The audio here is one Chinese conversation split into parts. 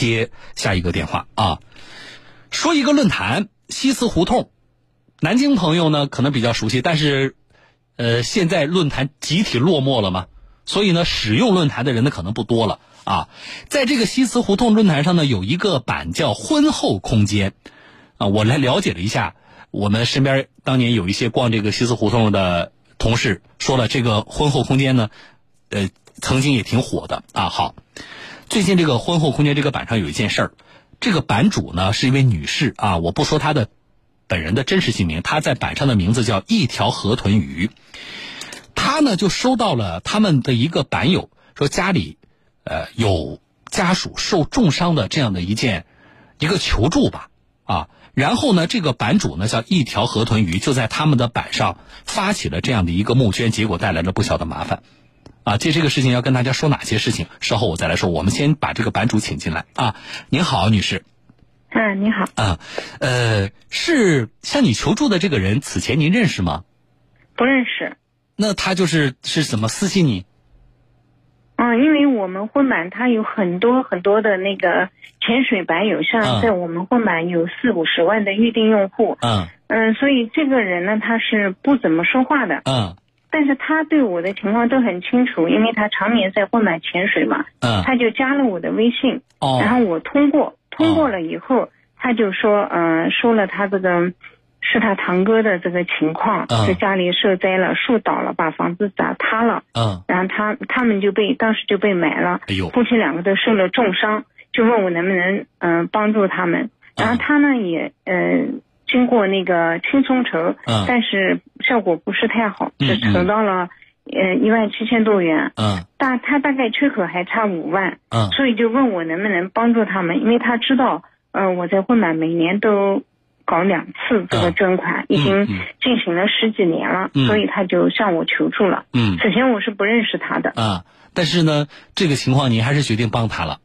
接下一个电话啊。说一个论坛西祠胡同，南京朋友呢可能比较熟悉，但是呃现在论坛集体落寞了嘛，所以呢使用论坛的人呢可能不多了啊。在这个西祠胡同论坛上呢有一个版叫婚后空间啊，我来了解了一下，我们身边当年有一些逛这个西祠胡同的同事说了，这个婚后空间呢。呃，曾经也挺火的啊。好，最近这个婚后空间这个版上有一件事儿，这个版主呢是一位女士啊，我不说她的本人的真实姓名，她在版上的名字叫一条河豚鱼。她呢就收到了他们的一个版友说家里呃有家属受重伤的这样的一件一个求助吧啊，然后呢这个版主呢叫一条河豚鱼就在他们的版上发起了这样的一个募捐，结果带来了不小的麻烦。啊，借这个事情要跟大家说哪些事情？稍后我再来说。我们先把这个版主请进来啊。您好，女士。嗯，你好。啊，呃，是向你求助的这个人，此前您认识吗？不认识。那他就是是怎么私信你？嗯，因为我们婚版他有很多很多的那个潜水版友，像在我们婚版有四五十万的预定用户。嗯。嗯，所以这个人呢，他是不怎么说话的。嗯。但是他对我的情况都很清楚，因为他常年在混买潜水嘛，嗯，他就加了我的微信，哦，然后我通过，通过了以后，他就说，嗯，说了他这个是他堂哥的这个情况，在家里受灾了，树倒了，把房子砸塌了，嗯，然后他他们就被当时就被埋了，哎呦，夫妻两个都受了重伤，就问我能不能嗯帮助他们，然后他呢也嗯。经过那个轻松筹，但是效果不是太好，只筹到了呃一万七千多元。嗯，大他大概缺口还差五万。嗯，所以就问我能不能帮助他们，因为他知道，呃，我在混满每年都搞两次这个捐款，已经进行了十几年了，所以他就向我求助了。嗯，首先我是不认识他的。啊，但是呢，这个情况您还是决定帮他了。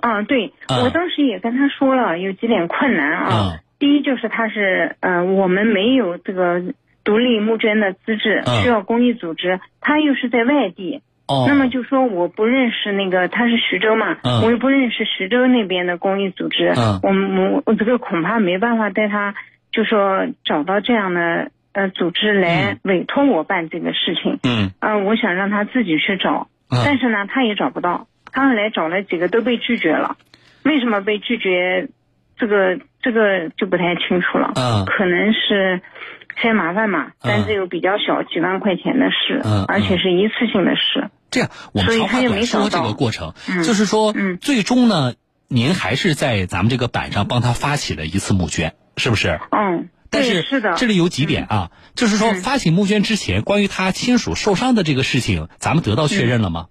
啊，对，我当时也跟他说了有几点困难啊。第一就是他是，嗯，我们没有这个独立募捐的资质，需要公益组织。他又是在外地，哦，那么就说我不认识那个，他是徐州嘛，嗯，我又不认识徐州那边的公益组织，嗯，我我我这个恐怕没办法带他，就说找到这样的呃组织来委托我办这个事情，嗯，啊，我想让他自己去找，但是呢，他也找不到，他后来找了几个都被拒绝了，为什么被拒绝？这个这个就不太清楚了，嗯，可能是嫌麻烦嘛，但是又比较小，几万块钱的事，嗯，而且是一次性的事。这样，我们长话短说这个过程，就是说，嗯，最终呢，您还是在咱们这个版上帮他发起了一次募捐，是不是？嗯，但是是的，这里有几点啊，就是说发起募捐之前，关于他亲属受伤的这个事情，咱们得到确认了吗？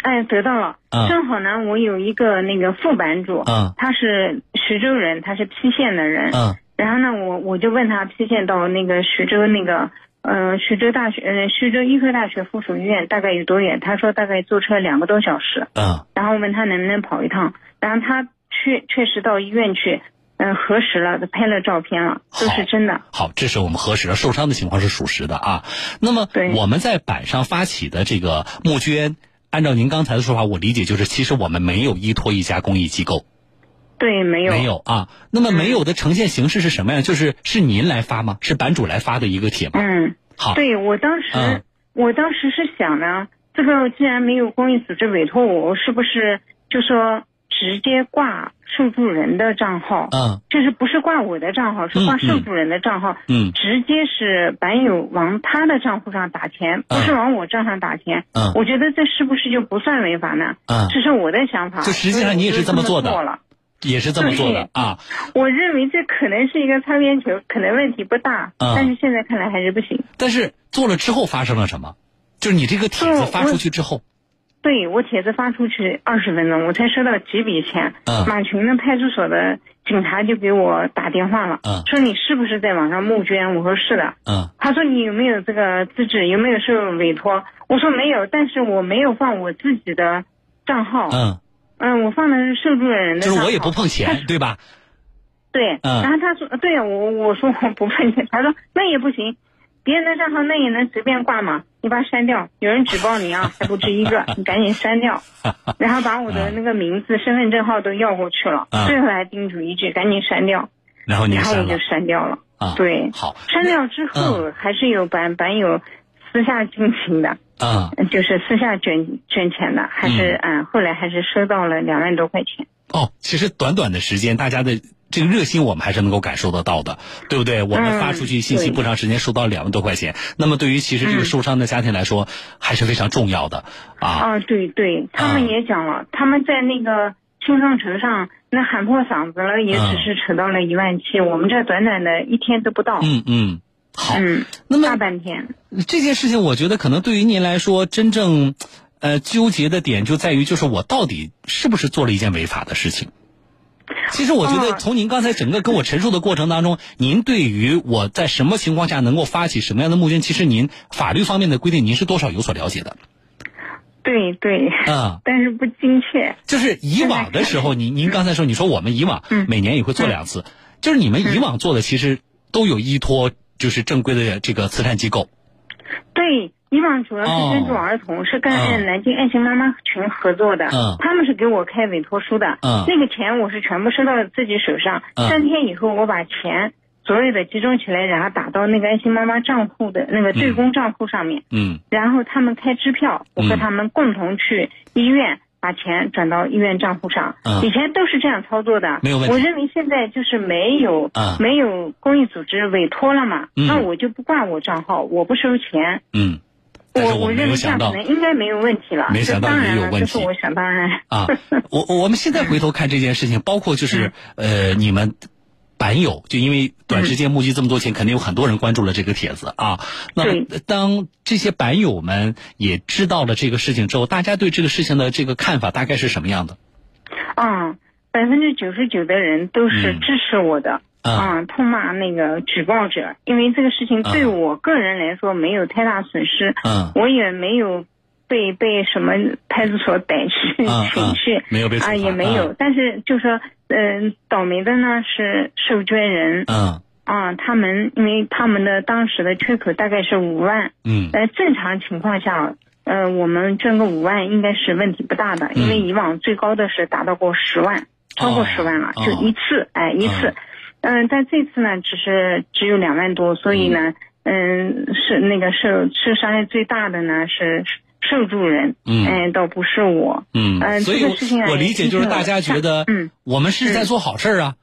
哎，得到了，正好呢，我有一个那个副版主，嗯，他是徐州人，他是郫县的人，嗯，然后呢，我我就问他郫县到那个徐州那个，呃，徐州大学，呃，徐州医科大学附属医院大概有多远？他说大概坐车两个多小时，嗯，然后问他能不能跑一趟，然后他确确实到医院去，嗯，核实了，拍了照片了，都是真的。好，这是我们核实了受伤的情况是属实的啊。那么我们在板上发起的这个募捐。按照您刚才的说法，我理解就是，其实我们没有依托一家公益机构，对，没有，没有啊。那么没有的呈现形式是什么呀？就是是您来发吗？是版主来发的一个帖吗？嗯，好。对我当时，我当时是想呢，这个既然没有公益组织委托我，我是不是就说？直接挂受助人的账号，嗯，就是不是挂我的账号，是挂受助人的账号，嗯，直接是版友往他的账户上打钱，不是往我账上打钱，嗯，我觉得这是不是就不算违法呢？嗯，这是我的想法。就实际上你也是这么做的，也是这么做的啊。我认为这可能是一个擦边球，可能问题不大，但是现在看来还是不行。但是做了之后发生了什么？就是你这个帖子发出去之后。对我帖子发出去二十分钟，我才收到几笔钱。嗯，马群的派出所的警察就给我打电话了。嗯，说你是不是在网上募捐？我说是的。嗯，他说你有没有这个资质？有没有受委托？我说没有，但是我没有放我自己的账号。嗯，嗯，我放的是受助人的。就是我也不碰钱，对吧？对。嗯。然后他说：“对，我我说我不碰钱。”他说：“那也不行。”别人的账号那也能随便挂吗？你把它删掉，有人举报你啊，还不止一个，你赶紧删掉，然后把我的那个名字、身份证号都要过去了，最后还叮嘱一句赶紧删掉，然后你然后我就删掉了。啊，对，好，删掉之后还是有版版友私下进行的，啊，就是私下捐捐钱的，还是嗯，后来还是收到了两万多块钱。哦，其实短短的时间，大家的这个热心我们还是能够感受得到的，对不对？我们发出去信息不长时间收到两万多块钱，那么对于其实这个受伤的家庭来说还是非常重要的啊。啊，对对，他们也讲了，他们在那个青商城上。那喊破嗓子了，也只是扯到了一万七。我们这短短的一天都不到。嗯嗯，好。嗯，那么大半天。这件事情，我觉得可能对于您来说，真正呃纠结的点就在于，就是我到底是不是做了一件违法的事情？其实我觉得，从您刚才整个跟我陈述的过程当中，您对于我在什么情况下能够发起什么样的募捐，其实您法律方面的规定，您是多少有所了解的。对对，嗯，但是不精确。就是以往的时候，您您刚才说，你说我们以往每年也会做两次，就是你们以往做的其实都有依托，就是正规的这个慈善机构。对，以往主要是捐助儿童，是跟南京爱心妈妈群合作的，嗯，他们是给我开委托书的，嗯，那个钱我是全部收到自己手上，三天以后我把钱。所有的集中起来，然后打到那个爱心妈妈账户的那个对公账户上面。嗯。然后他们开支票，我和他们共同去医院把钱转到医院账户上。嗯。以前都是这样操作的。没有问题。我认为现在就是没有没有公益组织委托了嘛，那我就不挂我账号，我不收钱。嗯。我我认为这样可能应该没有问题了。没想到也有问题。是我想当然。啊，我我们现在回头看这件事情，包括就是呃你们。版友就因为短时间募集这么多钱，肯定有很多人关注了这个帖子啊。那当这些版友们也知道了这个事情之后，大家对这个事情的这个看法大概是什么样的？啊，百分之九十九的人都是支持我的啊，痛骂那个举报者，因为这个事情对我个人来说没有太大损失，嗯，我也没有。被被什么派出所逮去审去，没有被啊，也没有。但是就说，嗯，倒霉的呢是受捐人，嗯，啊，他们因为他们的当时的缺口大概是五万，嗯，呃，正常情况下，呃，我们捐个五万应该是问题不大的，因为以往最高的是达到过十万，超过十万了，就一次，哎，一次，嗯，但这次呢，只是只有两万多，所以呢，嗯，是那个受受伤害最大的呢是。受助人，嗯，倒不是我，嗯，所以我理解就是大家觉得，嗯，我们是在做好事啊，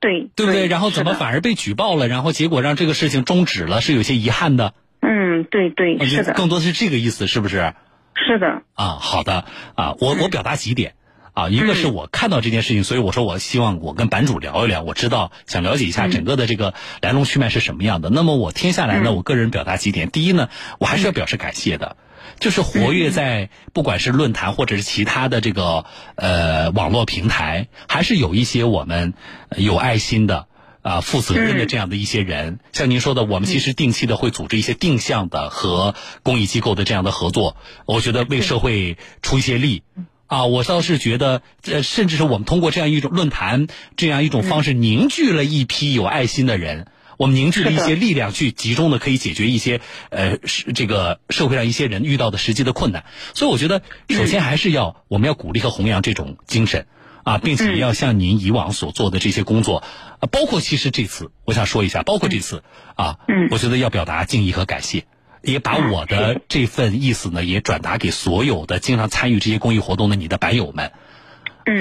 对，对不对？然后怎么反而被举报了？然后结果让这个事情终止了，是有些遗憾的。嗯，对对，是的，更多的是这个意思，是不是？是的。啊，好的，啊，我我表达几点，啊，一个是我看到这件事情，所以我说我希望我跟版主聊一聊，我知道想了解一下整个的这个来龙去脉是什么样的。那么我听下来呢，我个人表达几点，第一呢，我还是要表示感谢的。就是活跃在不管是论坛或者是其他的这个呃网络平台，还是有一些我们有爱心的啊负责任的这样的一些人。像您说的，我们其实定期的会组织一些定向的和公益机构的这样的合作，我觉得为社会出一些力啊。我倒是觉得，呃，甚至是我们通过这样一种论坛这样一种方式，凝聚了一批有爱心的人。我们凝聚了一些力量，去集中的可以解决一些呃，是这个社会上一些人遇到的实际的困难。所以我觉得，首先还是要我们要鼓励和弘扬这种精神啊，并且要像您以往所做的这些工作。啊，包括其实这次我想说一下，包括这次啊，我觉得要表达敬意和感谢，也把我的这份意思呢也转达给所有的经常参与这些公益活动的你的白友们。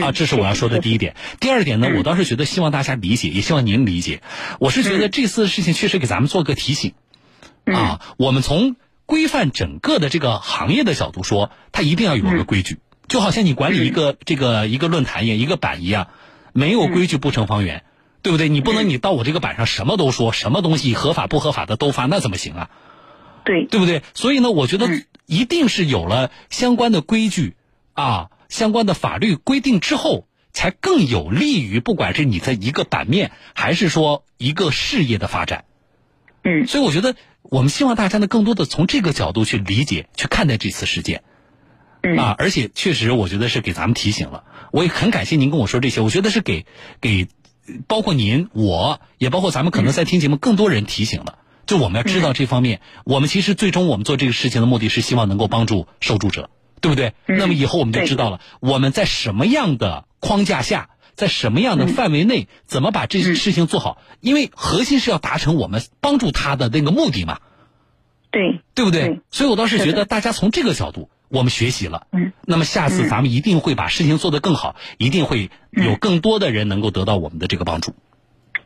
啊，这是我要说的第一点。第二点呢，我倒是觉得希望大家理解，也希望您理解。我是觉得这次事情确实给咱们做个提醒啊。我们从规范整个的这个行业的角度说，它一定要有个规矩。就好像你管理一个这个一个论坛一样，一个版一样，没有规矩不成方圆，对不对？你不能你到我这个版上什么都说，什么东西合法不合法的都发，那怎么行啊？对，对不对？所以呢，我觉得一定是有了相关的规矩啊。相关的法律规定之后，才更有利于不管是你的一个版面，还是说一个事业的发展。嗯，所以我觉得我们希望大家呢，更多的从这个角度去理解、去看待这次事件。嗯啊，而且确实，我觉得是给咱们提醒了。我也很感谢您跟我说这些，我觉得是给给包括您，我也包括咱们可能在听节目更多人提醒了。就我们要知道这方面。我们其实最终我们做这个事情的目的是希望能够帮助受助者，对不对？那么以后我们就知道了我们在什么样的框架下，在什么样的范围内，怎么把这些事情做好。因为核心是要达成我们帮助他的那个目的嘛。对，对不对？所以我倒是觉得大家从这个角度。我们学习了，嗯，那么下次咱们一定会把事情做得更好，一定会有更多的人能够得到我们的这个帮助，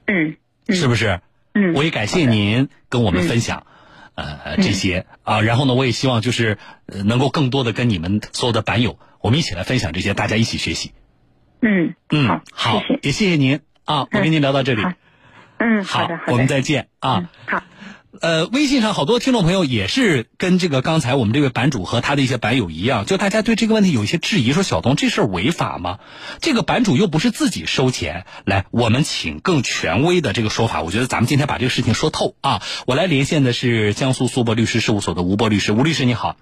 嗯，是不是？嗯，我也感谢您跟我们分享，呃，这些啊，然后呢，我也希望就是能够更多的跟你们所有的版友，我们一起来分享这些，大家一起学习。嗯。嗯，好，也谢谢您。啊，我跟您聊到这里，嗯，好的，我们再见啊，好。呃，微信上好多听众朋友也是跟这个刚才我们这位版主和他的一些版友一样，就大家对这个问题有一些质疑，说小东这事儿违法吗？这个版主又不是自己收钱，来，我们请更权威的这个说法。我觉得咱们今天把这个事情说透啊。我来连线的是江苏苏博律师事务所的吴博律师，吴律师你好。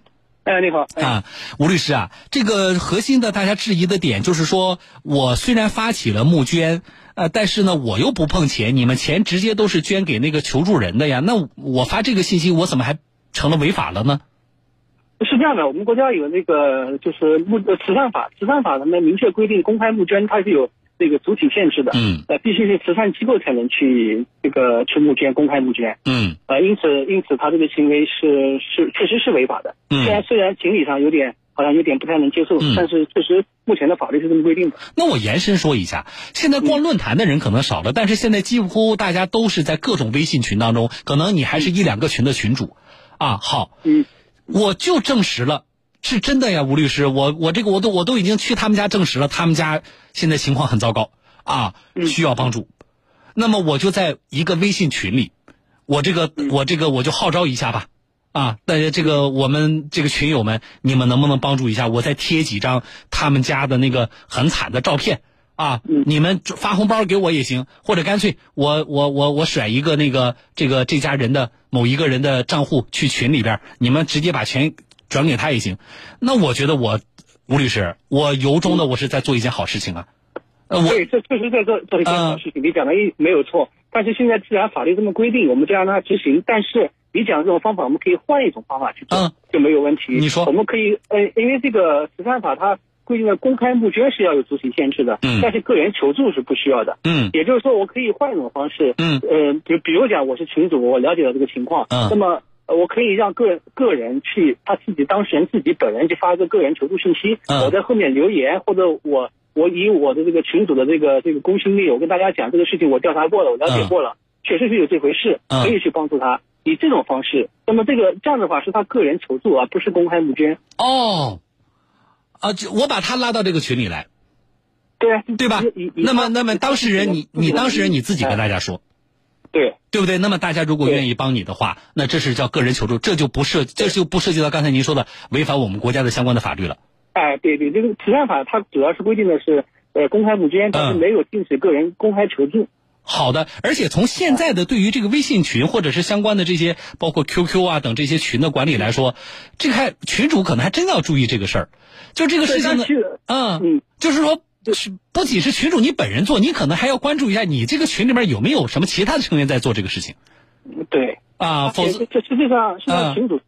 哎，你好啊，吴律师啊，这个核心的大家质疑的点就是说，我虽然发起了募捐。呃，但是呢，我又不碰钱，你们钱直接都是捐给那个求助人的呀。那我发这个信息，我怎么还成了违法了呢？是这样的，我们国家有那个就是募慈善法，慈善法上面明确规定，公开募捐它是有这个主体限制的。嗯。呃，必须是慈善机构才能去这个去募捐，公开募捐。嗯。呃，因此，因此他这个行为是是确实是违法的。嗯。虽然虽然情理上有点。好像有点不太能接受，但是确实目前的法律是这么规定的。那我延伸说一下，现在逛论坛的人可能少了，但是现在几乎大家都是在各种微信群当中，可能你还是一两个群的群主，啊，好，嗯，我就证实了是真的呀，吴律师，我我这个我都我都已经去他们家证实了，他们家现在情况很糟糕啊，需要帮助，那么我就在一个微信群里，我这个我这个我就号召一下吧。啊，大家这个我们这个群友们，你们能不能帮助一下？我再贴几张他们家的那个很惨的照片啊，你们发红包给我也行，或者干脆我我我我甩一个那个这个这家人的某一个人的账户去群里边，你们直接把钱转给他也行。那我觉得我吴律师，我由衷的我是在做一件好事情啊。呃，对，这确实在做做一件好事情，你讲的一没有错。但是现在既然法律这么规定，我们就让他执行。但是。你讲这种方法，我们可以换一种方法去做，就没有问题。你说，我们可以，呃，因为这个慈善法它规定的公开募捐是要有主体限制的，嗯，但是个人求助是不需要的，嗯，也就是说，我可以换一种方式，嗯，呃，就比如讲，我是群主，我了解到这个情况，嗯，那么我可以让个个人去他自己当事人自己本人去发一个个人求助信息，嗯，我在后面留言，或者我我以我的这个群主的这个这个公信力，我跟大家讲这个事情，我调查过了，我了解过了，确实是有这回事，可以去帮助他。以这种方式，那么这个这样的话是他个人求助而不是公开募捐。哦，啊，就我把他拉到这个群里来，对啊，对吧？那么，那么当事人，你你当事人你自己跟大家说，对，对不对？那么大家如果愿意帮你的话，那这是叫个人求助，这就不涉，这就不涉及到刚才您说的违反我们国家的相关的法律了。哎，对对，这个慈善法它主要是规定的是呃公开募捐，但是没有禁止个人公开求助。好的，而且从现在的对于这个微信群或者是相关的这些，包括 QQ 啊等这些群的管理来说，这个还群主可能还真要注意这个事儿。就这个事情呢，嗯，就是说，是不仅是群主你本人做，你可能还要关注一下你这个群里面有没有什么其他的成员在做这个事情。对，啊，否则这实际上现在群主。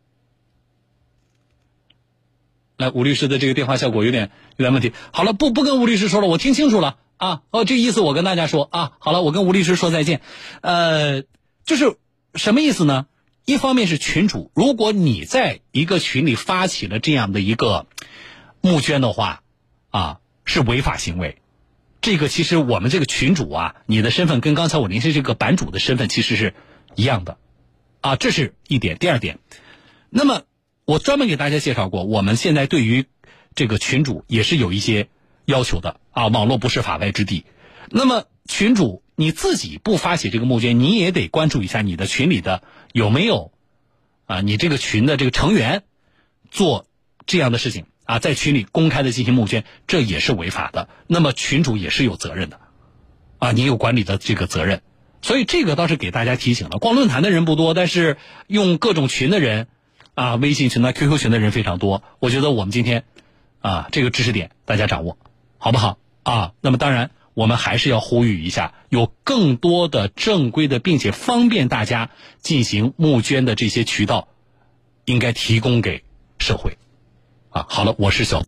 来，吴律师的这个电话效果有点有点问题。好了，不不跟吴律师说了，我听清楚了。啊哦，这意思我跟大家说啊，好了，我跟吴律师说再见。呃，就是什么意思呢？一方面是群主，如果你在一个群里发起了这样的一个募捐的话，啊，是违法行为。这个其实我们这个群主啊，你的身份跟刚才我联系这个版主的身份其实是一样的，啊，这是一点。第二点，那么我专门给大家介绍过，我们现在对于这个群主也是有一些。要求的啊，网络不是法外之地。那么群主你自己不发起这个募捐，你也得关注一下你的群里的有没有啊，你这个群的这个成员做这样的事情啊，在群里公开的进行募捐，这也是违法的。那么群主也是有责任的啊，你有管理的这个责任。所以这个倒是给大家提醒了。逛论坛的人不多，但是用各种群的人啊，微信群啊、QQ 群的人非常多。我觉得我们今天啊，这个知识点大家掌握。好不好啊？那么当然，我们还是要呼吁一下，有更多的正规的，并且方便大家进行募捐的这些渠道，应该提供给社会。啊，好了，我是小。